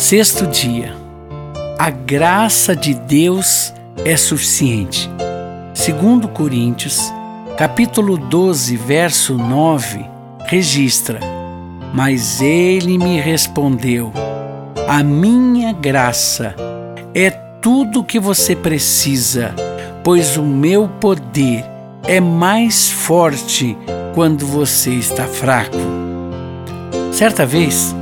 Sexto dia. A graça de Deus é suficiente. Segundo Coríntios, capítulo 12, verso 9, registra: Mas ele me respondeu: A minha graça é tudo o que você precisa, pois o meu poder é mais forte quando você está fraco. Certa vez,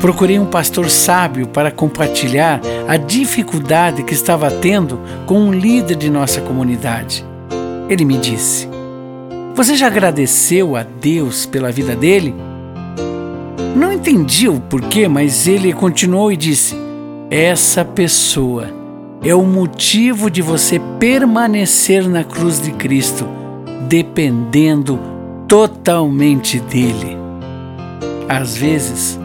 procurei um pastor sábio para compartilhar a dificuldade que estava tendo com um líder de nossa comunidade. Ele me disse: Você já agradeceu a Deus pela vida dele? Não entendi o porquê, mas ele continuou e disse: Essa pessoa é o motivo de você permanecer na cruz de Cristo, dependendo totalmente dele. Às vezes,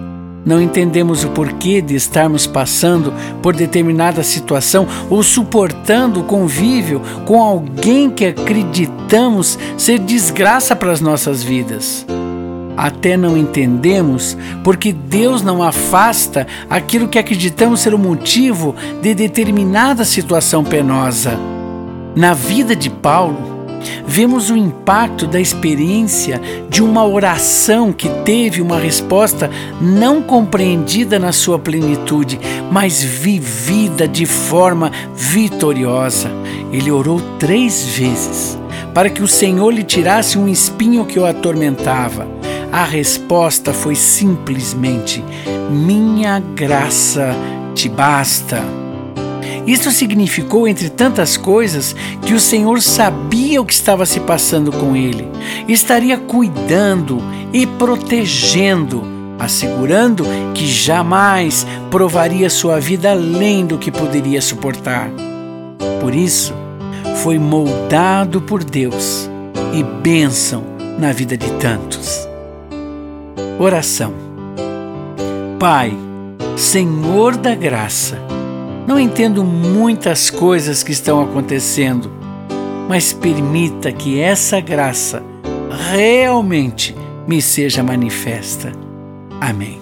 não entendemos o porquê de estarmos passando por determinada situação ou suportando o convívio com alguém que acreditamos ser desgraça para as nossas vidas. Até não entendemos porque Deus não afasta aquilo que acreditamos ser o motivo de determinada situação penosa. Na vida de Paulo, vemos o impacto da experiência de uma oração que teve uma resposta não compreendida na sua plenitude, mas vivida de forma vitoriosa. Ele orou três vezes para que o Senhor lhe tirasse um espinho que o atormentava. A resposta foi simplesmente: Minha graça te basta. Isso significou, entre tantas coisas, que o Senhor sabia o que estava se passando com ele, estaria cuidando e protegendo, assegurando que jamais provaria sua vida além do que poderia suportar. Por isso, foi moldado por Deus e bênção na vida de tantos. Oração. Pai, Senhor da graça, não entendo muitas coisas que estão acontecendo, mas permita que essa graça realmente me seja manifesta. Amém.